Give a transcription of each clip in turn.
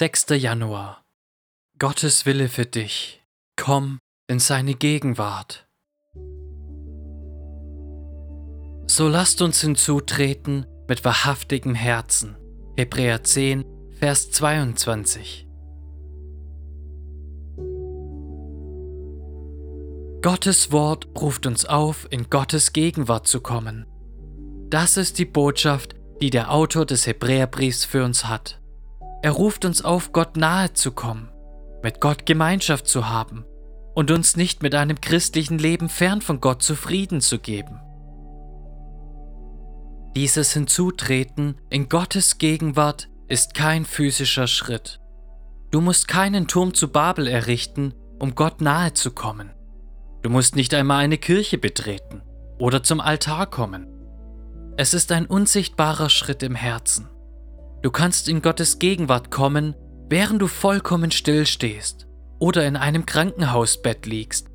6. Januar. Gottes Wille für dich. Komm in seine Gegenwart. So lasst uns hinzutreten mit wahrhaftigem Herzen. Hebräer 10, Vers 22. Gottes Wort ruft uns auf, in Gottes Gegenwart zu kommen. Das ist die Botschaft, die der Autor des Hebräerbriefs für uns hat. Er ruft uns auf, Gott nahe zu kommen, mit Gott Gemeinschaft zu haben und uns nicht mit einem christlichen Leben fern von Gott zufrieden zu geben. Dieses Hinzutreten in Gottes Gegenwart ist kein physischer Schritt. Du musst keinen Turm zu Babel errichten, um Gott nahe zu kommen. Du musst nicht einmal eine Kirche betreten oder zum Altar kommen. Es ist ein unsichtbarer Schritt im Herzen. Du kannst in Gottes Gegenwart kommen, während du vollkommen still stehst oder in einem Krankenhausbett liegst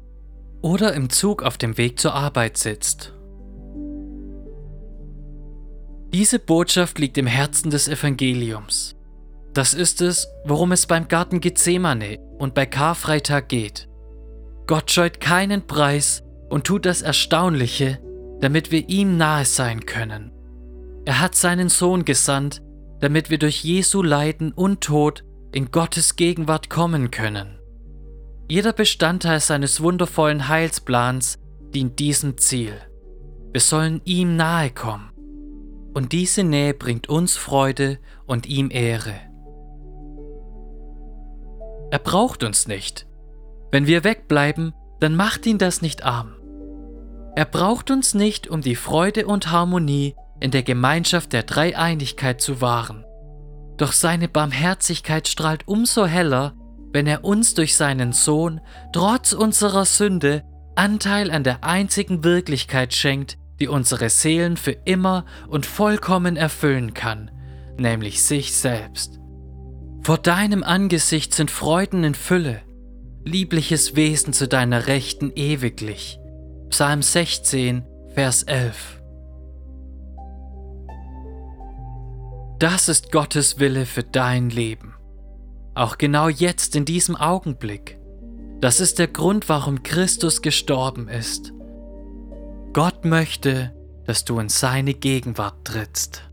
oder im Zug auf dem Weg zur Arbeit sitzt. Diese Botschaft liegt im Herzen des Evangeliums. Das ist es, worum es beim Garten Gethsemane und bei Karfreitag geht. Gott scheut keinen Preis und tut das Erstaunliche, damit wir ihm nahe sein können. Er hat seinen Sohn gesandt, damit wir durch Jesu Leiden und Tod in Gottes Gegenwart kommen können. Jeder Bestandteil seines wundervollen Heilsplans dient diesem Ziel. Wir sollen ihm nahe kommen. Und diese Nähe bringt uns Freude und ihm Ehre. Er braucht uns nicht. Wenn wir wegbleiben, dann macht ihn das nicht arm. Er braucht uns nicht, um die Freude und Harmonie in der Gemeinschaft der Dreieinigkeit zu wahren. Doch seine Barmherzigkeit strahlt umso heller, wenn er uns durch seinen Sohn, trotz unserer Sünde, Anteil an der einzigen Wirklichkeit schenkt, die unsere Seelen für immer und vollkommen erfüllen kann, nämlich sich selbst. Vor deinem Angesicht sind Freuden in Fülle, liebliches Wesen zu deiner Rechten ewiglich. Psalm 16, Vers 11. Das ist Gottes Wille für dein Leben. Auch genau jetzt in diesem Augenblick. Das ist der Grund, warum Christus gestorben ist. Gott möchte, dass du in seine Gegenwart trittst.